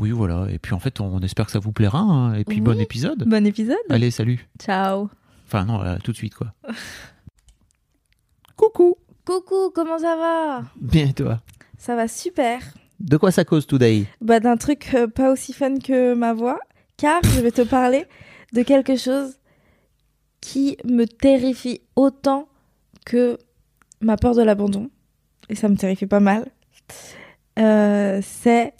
Oui, voilà. Et puis en fait, on espère que ça vous plaira. hein. Et puis Oui. bon épisode. Bon épisode. Allez, salut. Ciao. Enfin non, là, tout de suite quoi. Coucou. Coucou, comment ça va? Bien et toi? Ça va super. De quoi ça cause today Bah, d'un truc euh, pas aussi fun que ma voix, car je vais te parler de quelque chose qui me terrifie autant que ma peur de l'abandon. Et ça me terrifie pas mal. Euh, c'est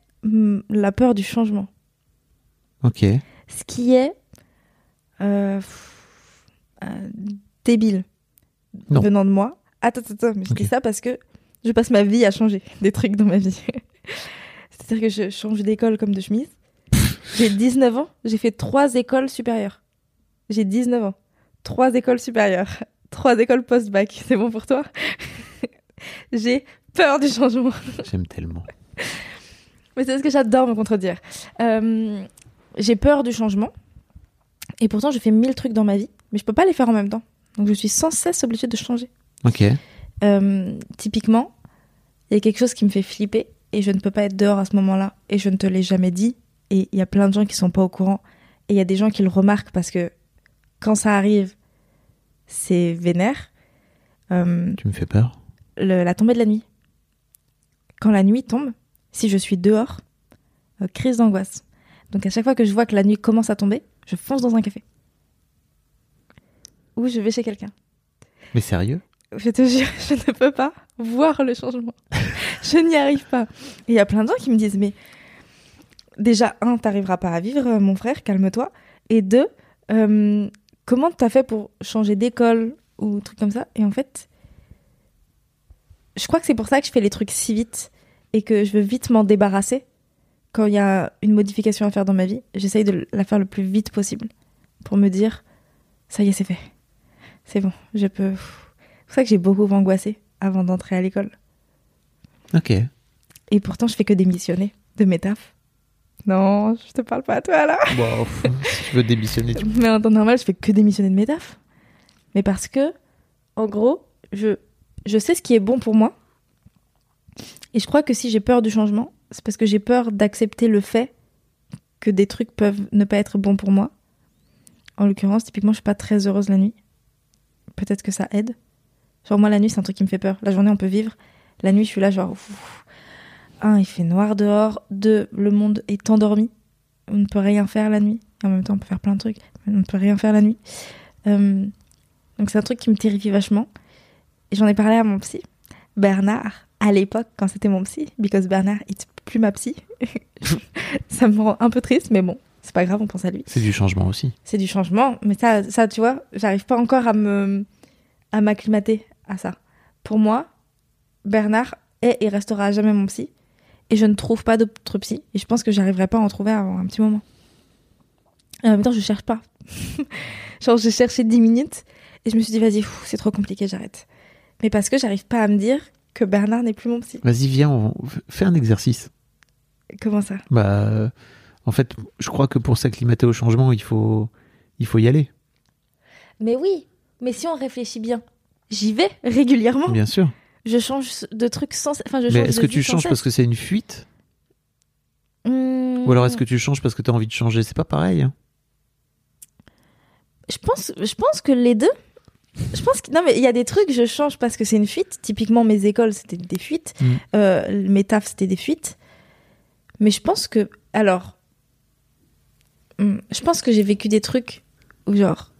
la peur du changement. Ok. ce qui est euh, pff, euh, débile Non. venant de moi. Attends, attends, attends, mais je dis ça parce que je passe ma vie à changer des trucs dans ma vie. C'est-à-dire que je change d'école comme de chemise. J'ai 19 ans, j'ai fait trois écoles supérieures. J'ai 19 ans. Trois écoles supérieures. Trois écoles post-bac. C'est bon pour toi? J'ai peur du changement. J'aime tellement. Mais c'est parce que j'adore me contredire. Euh, j'ai peur du changement. Et pourtant, je fais mille trucs dans ma vie, mais je peux pas les faire en même temps. Donc, je suis sans cesse obligée de changer. Ok. Euh, typiquement, il y a quelque chose qui me fait flipper et je ne peux pas être dehors à ce moment-là. Et je ne te l'ai jamais dit. Et il y a plein de gens qui sont pas au courant. Et il y a des gens qui le remarquent parce que quand ça arrive, c'est vénère. Euh, Tu me fais peur. le- la tombée de la nuit. Quand la nuit tombe, si je suis dehors, euh, crise d'angoisse. Donc à chaque fois que je vois que la nuit commence à tomber, je fonce dans un café. Ou je vais chez quelqu'un. Mais sérieux? Je te jure, je ne peux pas voir le changement. je n'y arrive pas. Et il y a plein de gens qui me disent, mais déjà, un, t'arriveras pas à vivre, euh, mon frère, calme-toi. Et deux, euh, comment t'as fait pour changer d'école ou truc comme ça? Et en fait, je crois que c'est pour ça que je fais les trucs si vite et que je veux vite m'en débarrasser. Quand il y a une modification à faire dans ma vie, j'essaye de la faire le plus vite possible pour me dire, ça y est, c'est fait. C'est bon, je peux. C'est pour ça que j'ai beaucoup angoissé avant d'entrer à l'école. Ok. Et pourtant, je fais que démissionner de mes tafs. Non, je te parle pas à toi là. Bon, si tu veux démissionner, tu Mais en temps normal, je fais que démissionner de mes tafs. Mais parce que, en gros, je, je sais ce qui est bon pour moi. Et je crois que si j'ai peur du changement, c'est parce que j'ai peur d'accepter le fait que des trucs peuvent ne pas être bons pour moi. En l'occurrence, typiquement, je suis pas très heureuse la nuit. Peut-être que ça aide. Genre, moi, la nuit, c'est un truc qui me fait peur. La journée, on peut vivre. La nuit, je suis là, genre. Un, il fait noir dehors. Deux, le monde est endormi. On ne peut rien faire la nuit. En même temps, on peut faire plein de trucs. On ne peut rien faire la nuit. Euh, donc, c'est un truc qui me terrifie vachement. Et j'en ai parlé à mon psy, Bernard, à l'époque, quand c'était mon psy, because Bernard est plus ma psy. ça me rend un peu triste, mais bon, c'est pas grave, on pense à lui. C'est du changement aussi. C'est du changement, mais ça, ça tu vois, j'arrive pas encore à me à m'acclimater à ça. Pour moi, Bernard est et restera à jamais mon psy, et je ne trouve pas d'autre psy, et je pense que j'arriverai pas à en trouver avant un petit moment. Et en même temps, je cherche pas. Genre, j'ai cherché 10 minutes, et je me suis dit, vas-y, c'est trop compliqué, j'arrête. Mais parce que j'arrive pas à me dire que Bernard n'est plus mon psy. Vas-y, viens, on... fais un exercice. Comment ça? Bah, euh, en fait, je crois que pour s'acclimater au changement, il faut, il faut y aller. Mais oui, mais si on réfléchit bien, j'y vais régulièrement. Bien sûr. Je change de trucs sans. Enfin, je Mais est-ce que tu changes cesse. parce que c'est une fuite? Hmm, Ou alors est-ce que tu changes parce que tu as envie de changer? C'est pas pareil. hein. Je pense, je pense que les deux. Je pense que non mais il y a des trucs je change parce que c'est une fuite. Typiquement mes écoles c'était des fuites, Mm. Euh, mes tafs c'était des fuites. Mais je pense que alors hum, je pense que j'ai vécu des trucs où, genre,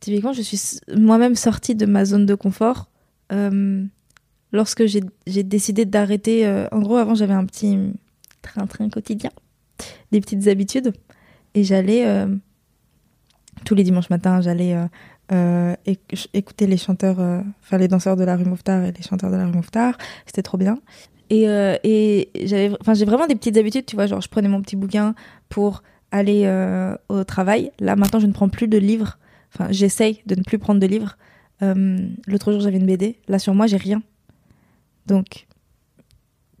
typiquement, je suis moi-même sortie de ma zone de confort euh, lorsque j'ai décidé d'arrêter. euh, en gros, avant, j'avais un petit train-train quotidien, des petites habitudes, et j'allais tous les dimanches matins, j'allais euh, euh, éc- écouter les chanteurs, euh, enfin les danseurs de la rue Mouffetard et les chanteurs de la rue Mouffetard. C'était trop bien. Et, et j'avais, enfin, j'ai vraiment des petites habitudes, tu vois, genre je prenais mon petit bouquin pour aller au travail. Là, maintenant, je ne prends plus de livres. Enfin, j'essaye de ne plus prendre de livres. L'autre jour, j'avais une BD. Là, sur moi, j'ai rien. Donc,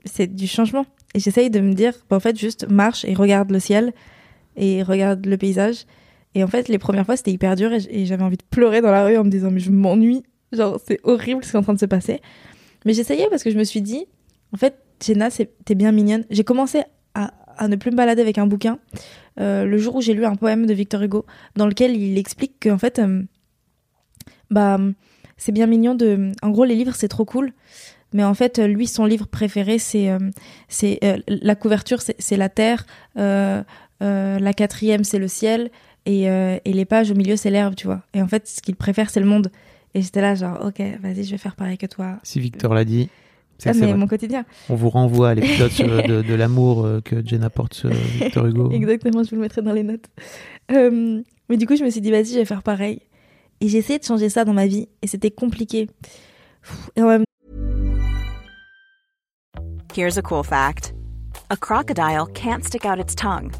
c'est du changement. Et j'essaye de me dire, bah, en fait, juste marche et regarde le ciel et regarde le paysage. Et en fait, les premières fois, c'était hyper dur et j'avais envie de pleurer dans la rue en me disant, mais je m'ennuie. Genre, c'est horrible ce qui est en train de se passer. Mais j'essayais parce que je me suis dit, en fait, Jenna, t'es bien mignonne. J'ai commencé à, ne plus me balader avec un bouquin euh, le jour où j'ai lu un poème de Victor Hugo dans lequel il explique qu'en fait, euh, bah, c'est bien mignon de. En gros, les livres, c'est trop cool. Mais en fait, lui, son livre préféré, c'est euh, c'est la couverture, c'est la terre. la quatrième, c'est le ciel. Et, euh, et les pages au milieu, c'est l'herbe, tu vois. Et en fait, ce qu'il préfère, c'est le monde. Et j'étais là, genre, ok, vas-y, je vais faire pareil que toi. Si Victor l'a dit, c'est Ah, c'est mais vrai. mon quotidien. On vous renvoie à l'épisode de, de l'amour euh, que Jenna porte sur Victor Hugo. Exactement, je vous le mettrai dans les notes. Euh, mais du coup, je me suis dit, vas-y, je vais faire pareil. Et j'ai essayé de changer ça dans ma vie. Et c'était compliqué. Et en même Here's a cool fact a crocodile can't stick out its tongue.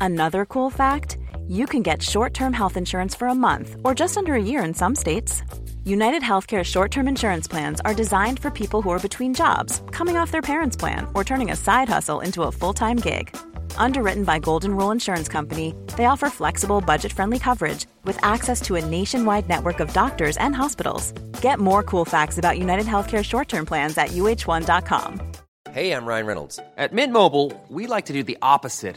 Another cool fact you can get short term health insurance for a month or just under a year in some states. United Healthcare short term insurance plans are designed for people who are between jobs, coming off their parents' plan, or turning a side hustle into a full time gig. Underwritten by Golden Rule Insurance Company, they offer flexible, budget friendly coverage with access to a nationwide network of doctors and hospitals. Get more cool facts about United Healthcare short term plans at uh1.com. Hey, I'm Ryan Reynolds. At Mint Mobile, we like to do the opposite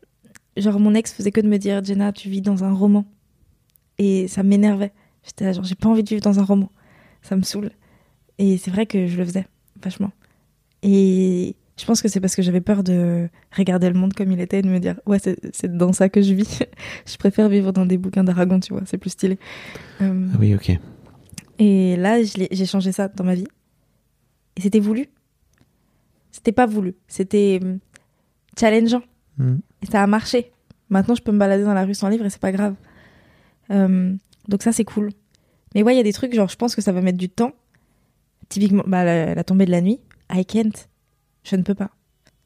genre, mon ex faisait que de me dire, Jenna, tu vis dans un roman. Et ça m'énervait. J'étais là, genre, j'ai pas envie de vivre dans un roman. Ça me saoule. Et c'est vrai que je le faisais, vachement. Et je pense que c'est parce que j'avais peur de regarder le monde comme il était et de me dire, ouais, c'est dans ça que je vis. je préfère vivre dans des bouquins d'Aragon, tu vois, c'est plus stylé. Euh, Ah oui, ok. et là, j'ai changé ça dans ma vie. Et c'était voulu. C'était pas voulu. C'était hum, challengeant. Et ça a marché. Maintenant, je peux me balader dans la rue sans livre et c'est pas grave. Euh, donc ça, c'est cool. Mais ouais, il y a des trucs, genre, je pense que ça va mettre du temps. Typiquement, bah, la, la tombée de la nuit, I can't. Je ne peux pas.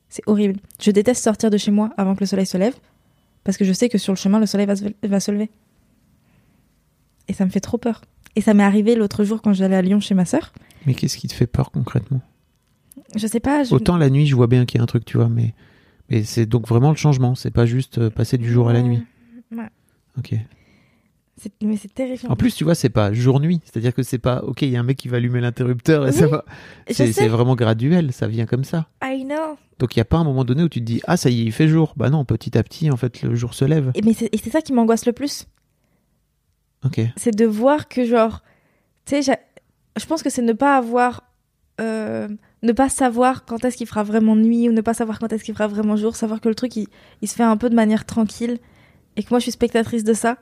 C'est horrible. Je déteste sortir de chez moi avant que le soleil se lève, parce que je sais que sur le chemin, le soleil va se, va se lever. Et ça me fait trop peur. Et ça m'est arrivé l'autre jour quand j'allais à Lyon chez ma sœur. Mais qu'est-ce qui te fait peur concrètement? Je sais pas. Je... Autant la nuit, je vois bien qu'il y a un truc, tu vois, mais, mais c'est donc vraiment le changement. C'est pas juste euh, passer du jour à la nuit. Ouais. Ok. Mais c'est terrifiant. En plus, tu vois, c'est pas jour-nuit. C'est-à-dire que c'est pas, ok, il y a un mec qui va allumer l'interrupteur et ça Oui, va. je C'est vraiment graduel, ça vient comme ça. I know. Donc il y a pas un moment donné où tu te dis, ah, ça y est, il fait jour. Bah non, petit à petit, en fait, le jour se lève. Et, mais c'est et ça qui m'angoisse le plus. Ok. C'est de voir que, genre, tu sais, je pense que c'est ne pas avoir. euh, ne pas savoir quand est-ce qu'il fera vraiment nuit ou ne pas savoir quand est-ce qu'il fera vraiment jour, savoir que le truc il, il se fait un peu de manière tranquille et que moi je suis spectatrice de ça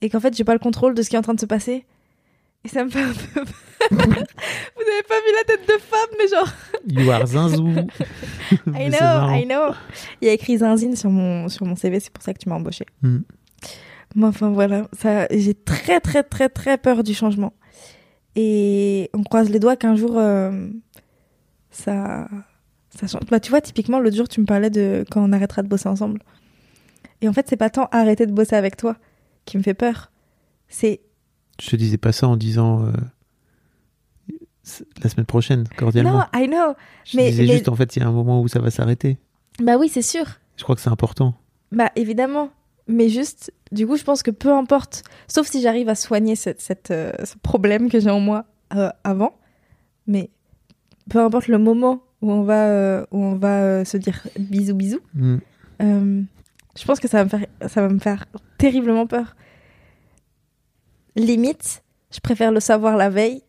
et qu'en fait j'ai pas le contrôle de ce qui est en train de se passer. Et ça me fait un peu. Vous n'avez pas vu la tête de femme, mais genre. You are zinzou. I know. I know. Il y a écrit Zinzine sur mon, sur mon CV, c'est pour ça que tu m'as embauché. Hmm. Mais enfin voilà, ça, j'ai très très très très peur du changement. Et on croise les doigts qu'un jour, euh, ça, ça change. Bah, tu vois, typiquement, l'autre jour, tu me parlais de quand on arrêtera de bosser ensemble. Et en fait, c'est pas tant arrêter de bosser avec toi qui me fait peur. C'est Je te disais pas ça en disant euh, la semaine prochaine, cordialement. non, I know. je mais- disais mais- juste, en fait, il y a un moment où ça va s'arrêter. Bah oui, c'est sûr. Je crois que c'est important. Bah évidemment, mais juste, du coup, je pense que peu importe, sauf si j'arrive à soigner cette, cette, euh, ce problème que j'ai en moi euh, avant, mais peu importe le moment où on va, euh, où on va euh, se dire bisous bisous, Mm. euh, je pense que ça va me faire, ça va me faire terriblement peur. Limite, je préfère le savoir la veille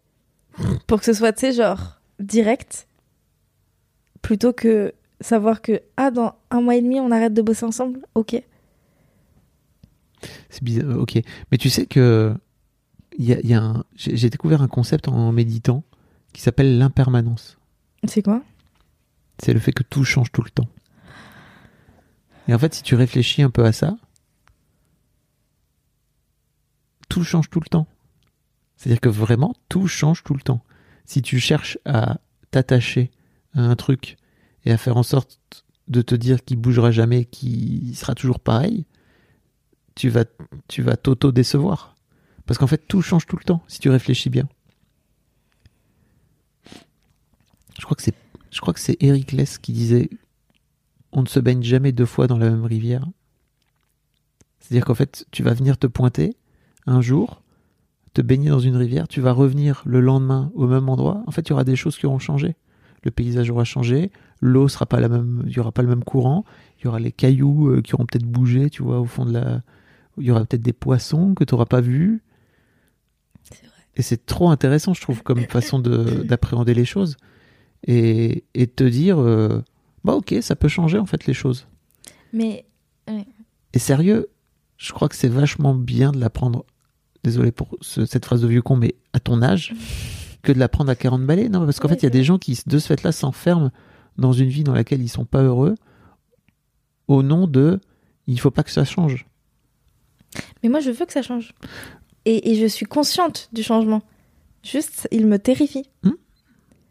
pour que ce soit, tu sais, genre direct, plutôt que savoir que ah dans un mois et demi on arrête de bosser ensemble. Ok. C'est bizarre. Ok. Mais tu sais que y a, y a j'ai découvert un concept en méditant qui s'appelle l'impermanence. C'est quoi? C'est le fait que tout change tout le temps. Et en fait, si tu réfléchis un peu à ça, tout change tout le temps. C'est-à-dire que vraiment, tout change tout le temps. Si tu cherches à t'attacher à un truc et à faire en sorte de te dire qu'il bougera jamais, qu'il sera toujours pareil, tu vas, tu vas t'auto-décevoir. Parce qu'en fait, tout change tout le temps, si tu réfléchis bien. Je crois que c'est, je crois que c'est Eric Less qui disait on ne se baigne jamais deux fois dans la même rivière. C'est-à-dire qu'en fait, tu vas venir te pointer un jour, te baigner dans une rivière, tu vas revenir le lendemain au même endroit. En fait, il y aura des choses qui auront changé. Le paysage aura changé, l'eau sera pas la même, il y aura pas le même courant, il y aura les cailloux euh, qui auront peut-être bougé, tu vois, au fond de la, il y aura peut-être des poissons que tu n'auras pas vus. Et c'est trop intéressant, je trouve, comme façon de- d'appréhender les choses et, te dire, euh, bah ok, ça peut changer en fait les choses. Mais Et sérieux, je crois que c'est vachement bien de l'apprendre, désolé pour ce- cette phrase de vieux con, mais à ton âge, que de l'apprendre à 40 balais. Non, parce qu'en Ouais, fait, il y a des gens qui, de ce fait-là, s'enferment dans une vie dans laquelle ils sont pas heureux au nom de il faut pas que ça change. mais moi je veux que ça change. Et, et je suis consciente du changement. Juste, il me terrifie.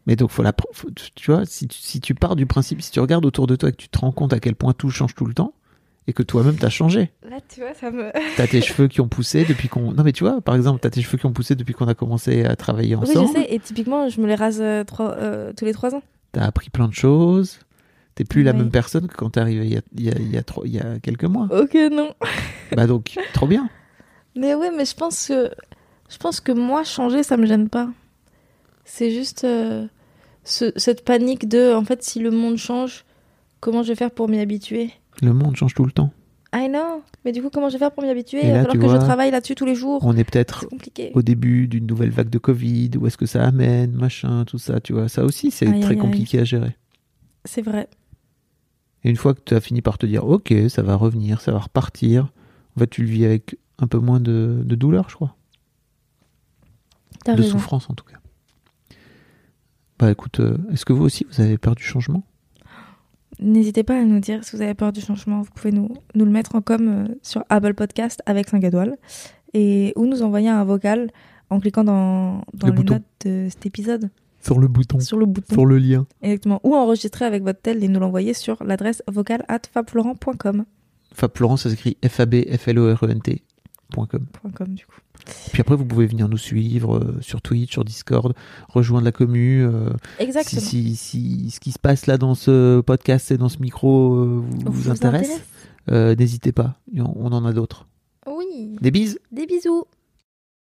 Mais donc, faut la, faut- tu vois, si tu, si tu pars du principe, si tu regardes autour de toi et que tu te rends compte à quel point tout change tout le temps, et que toi-même t'as changé. Là, tu vois, ça me. T'as tes cheveux qui ont poussé depuis qu'on. Non, mais tu vois, par exemple, t'as tes cheveux qui ont poussé depuis qu'on a commencé à travailler Oui, ensemble. je sais. Et typiquement, je me les rase euh, trois- euh, tous les trois ans. T'as appris plein de choses. T'es plus la Oui. même personne que quand t'es arrivé il y a, il y, a, il y, a trois- il y a quelques mois. Ok, non. bah donc, trop bien. Mais ouais, mais je pense que je pense que moi changer ça me gêne pas. C'est juste euh, ce- cette panique de en fait si le monde change, comment je vais faire pour m'y habituer? Le monde change tout le temps. I know. Mais du coup comment je vais faire pour m'y habituer là, tu que vois, je travaille là-dessus tous les jours? On est peut-être au début d'une nouvelle vague de Covid. Où est-ce que ça amène, machin, tout ça, tu vois. Ça aussi, c'est Aïe, très aïe, aïe. compliqué à gérer. C'est vrai. Et une fois que tu as fini par te dire, ok, ça va revenir, ça va repartir, en fait, tu le vis avec un peu moins de, de douleur, je crois. T'as de raison. souffrance, en tout cas. Bah écoute, euh, est-ce que vous aussi, vous avez peur du changement? N'hésitez pas à nous dire si vous avez peur du changement. Vous pouvez nous, nous le mettre en com euh, sur Apple Podcast avec 5 étoiles et ou nous envoyer un vocal en cliquant dans, dans Le les bouton. notes de cet épisode Sur le bouton, sur le bouton. sur le lien. Exactement. Ou enregistrer avec votre tel et nous l'envoyer sur l'adresse vocale at fabflorent.com. Fab Florent, ça s'écrit F-A-B-F-L-O-R-E-N-T. Com. Com, du coup. Puis après, vous pouvez venir nous suivre euh, sur Twitch, sur Discord, rejoindre la commu. euh, si, Exactement. si, si ce qui se passe là dans ce podcast et dans ce micro euh, vous, vous intéresse, euh, n'hésitez pas. On on en a d'autres. Oui. Des bises? Des bisous.